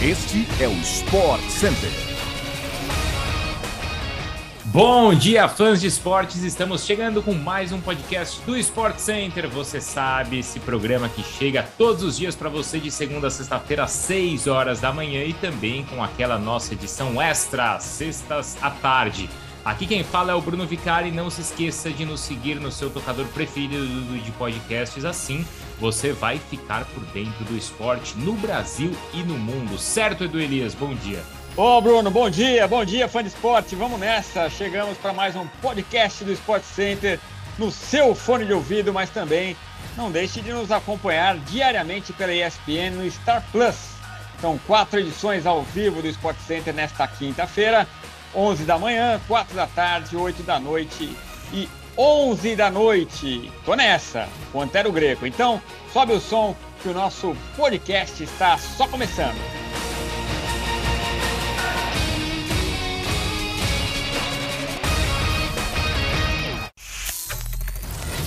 Este é o Sport Center. Bom dia, fãs de esportes! Estamos chegando com mais um podcast do Sport Center. Você sabe, esse programa que chega todos os dias para você de segunda a sexta-feira, às 6 horas da manhã e também com aquela nossa edição extra, sextas à tarde. Aqui quem fala é o Bruno Vicari. Não se esqueça de nos seguir no seu tocador preferido de podcasts. Assim, você vai ficar por dentro do esporte no Brasil e no mundo. Certo, Edu Elias? Bom dia. Ô, Bruno, bom dia, bom dia, fã de esporte. Vamos nessa. Chegamos para mais um podcast do Sport Center no seu fone de ouvido, mas também não deixe de nos acompanhar diariamente pela ESPN no Star Plus. São quatro edições ao vivo do Sport Center nesta quinta-feira 11 da manhã, 4 da tarde, 8 da noite e 11 da noite. Tô nessa, o Antero Greco. Então, sobe o som que o nosso podcast está só começando.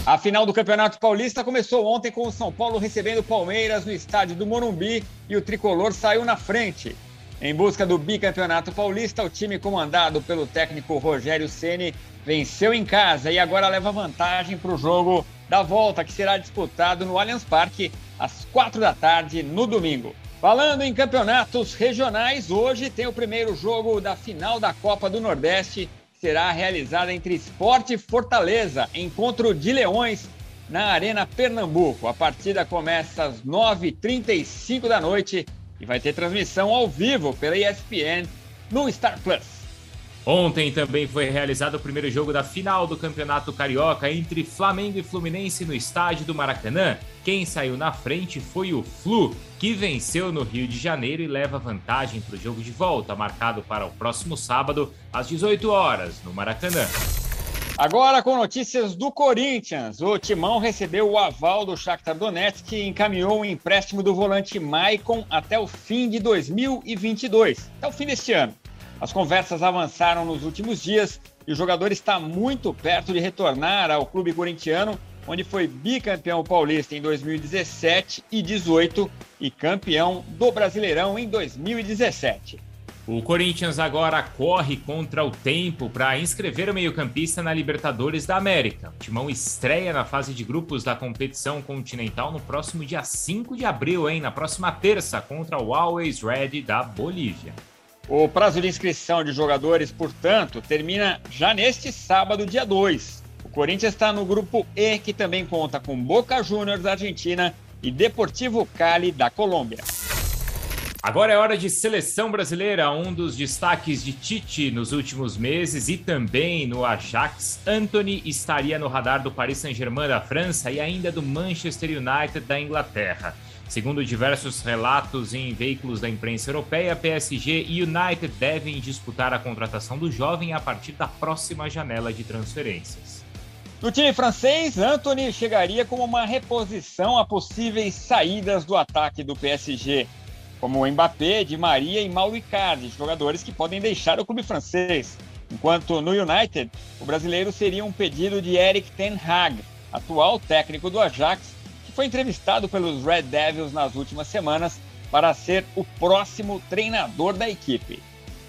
A final do Campeonato Paulista começou ontem com o São Paulo recebendo o Palmeiras no estádio do Morumbi e o tricolor saiu na frente. Em busca do bicampeonato paulista, o time comandado pelo técnico Rogério Ceni venceu em casa e agora leva vantagem para o jogo da volta, que será disputado no Allianz Parque às quatro da tarde no domingo. Falando em campeonatos regionais, hoje tem o primeiro jogo da final da Copa do Nordeste, será realizada entre Esporte e Fortaleza, encontro de leões na Arena Pernambuco. A partida começa às 9h35 da noite e vai ter transmissão ao vivo pela ESPN no Star Plus. Ontem também foi realizado o primeiro jogo da final do Campeonato Carioca entre Flamengo e Fluminense no estádio do Maracanã. Quem saiu na frente foi o Flu, que venceu no Rio de Janeiro e leva vantagem para o jogo de volta, marcado para o próximo sábado, às 18 horas, no Maracanã. Agora com notícias do Corinthians. O Timão recebeu o aval do Shakhtar Donetsk e encaminhou o empréstimo do volante Maicon até o fim de 2022, até o fim deste ano. As conversas avançaram nos últimos dias e o jogador está muito perto de retornar ao clube corintiano, onde foi bicampeão paulista em 2017 e 18 e campeão do Brasileirão em 2017. O Corinthians agora corre contra o tempo para inscrever o meio-campista na Libertadores da América. O Timão estreia na fase de grupos da competição continental no próximo dia 5 de abril, hein? Na próxima terça, contra o Always Ready da Bolívia. O prazo de inscrição de jogadores, portanto, termina já neste sábado, dia 2. O Corinthians está no grupo E, que também conta com Boca Juniors da Argentina e Deportivo Cali da Colômbia. Agora é hora de seleção brasileira, um dos destaques de Tite nos últimos meses e também no Ajax. Anthony estaria no radar do Paris Saint-Germain da França e ainda do Manchester United da Inglaterra. Segundo diversos relatos em veículos da imprensa europeia, PSG e United devem disputar a contratação do jovem a partir da próxima janela de transferências. No time francês, Anthony chegaria como uma reposição a possíveis saídas do ataque do PSG como Mbappé, Di Maria e Mauro Icardi, jogadores que podem deixar o clube francês. Enquanto no United, o brasileiro seria um pedido de Eric Ten Hag, atual técnico do Ajax, que foi entrevistado pelos Red Devils nas últimas semanas para ser o próximo treinador da equipe.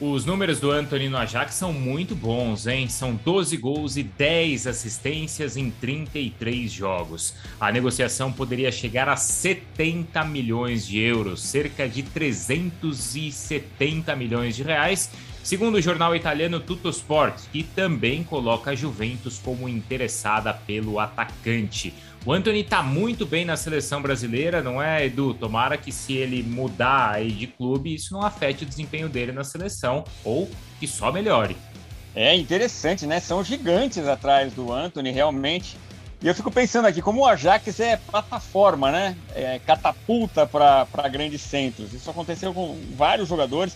Os números do Anthony no Ajax são muito bons, hein? São 12 gols e 10 assistências em 33 jogos. A negociação poderia chegar a 70 milhões de euros, cerca de 370 milhões de reais, segundo o jornal italiano Tuttosport, que também coloca a Juventus como interessada pelo atacante. O Anthony tá muito bem na seleção brasileira, não é, Edu? Tomara que se ele mudar de clube, isso não afete o desempenho dele na seleção ou que só melhore. É interessante, né? São gigantes atrás do Anthony, realmente. E eu fico pensando aqui, como o Ajax é plataforma, né? É catapulta para grandes centros. Isso aconteceu com vários jogadores.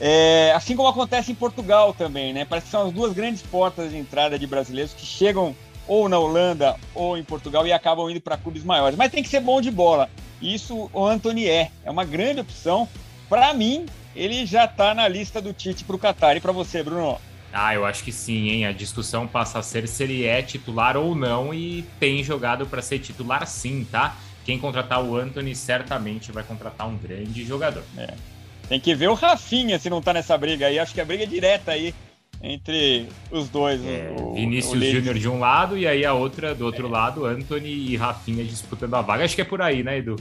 É, assim como acontece em Portugal também, né? Parece que são as duas grandes portas de entrada de brasileiros que chegam ou na Holanda ou em Portugal e acabam indo para clubes maiores. Mas tem que ser bom de bola. Isso o Anthony é. É uma grande opção. Para mim, ele já está na lista do Tite para o Qatar. E para você, Bruno? Ah, eu acho que sim, hein? A discussão passa a ser se ele é titular ou não e tem jogado para ser titular sim, tá? Quem contratar o Anthony certamente vai contratar um grande jogador. É. Tem que ver o Rafinha se não tá nessa briga aí. Acho que a briga é direta aí entre os dois. É, o, Vinícius Júnior de um lado e aí a outra do outro é. lado, Anthony e Rafinha disputando a vaga. Acho que é por aí, né, Edu?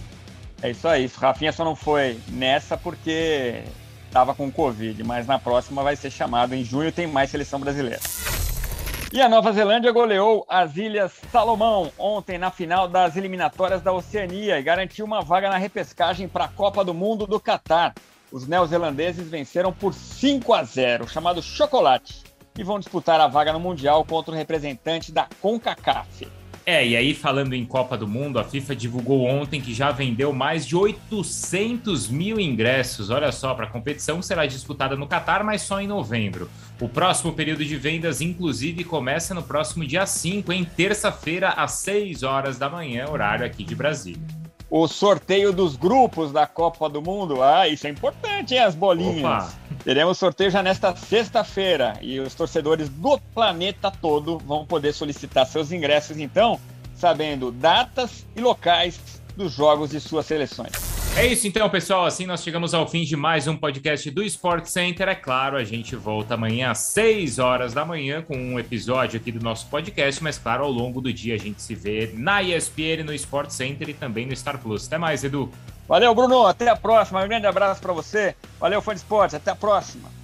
É isso aí. Rafinha só não foi nessa porque estava com Covid, mas na próxima vai ser chamado. Em junho tem mais seleção brasileira. E a Nova Zelândia goleou as Ilhas Salomão ontem na final das eliminatórias da Oceania e garantiu uma vaga na repescagem para a Copa do Mundo do Catar. Os neozelandeses venceram por 5 a 0, chamado Chocolate, e vão disputar a vaga no Mundial contra o representante da CONCACAF. É, e aí falando em Copa do Mundo, a FIFA divulgou ontem que já vendeu mais de 800 mil ingressos. Olha só, para a competição será disputada no Catar, mas só em novembro. O próximo período de vendas, inclusive, começa no próximo dia 5, em terça-feira, às 6 horas da manhã, horário aqui de Brasília. O sorteio dos grupos da Copa do Mundo. Ah, isso é importante, hein, as bolinhas. Opa. Teremos sorteio já nesta sexta-feira e os torcedores do planeta todo vão poder solicitar seus ingressos, então, sabendo datas e locais dos jogos de suas seleções. É isso então, pessoal. Assim nós chegamos ao fim de mais um podcast do Sport Center. É claro, a gente volta amanhã às 6 horas da manhã com um episódio aqui do nosso podcast, mas claro, ao longo do dia a gente se vê na ESPN, no Sport Center e também no Star Plus. Até mais, Edu. Valeu, Bruno. Até a próxima. Um grande abraço para você. Valeu, fã de esporte. Até a próxima.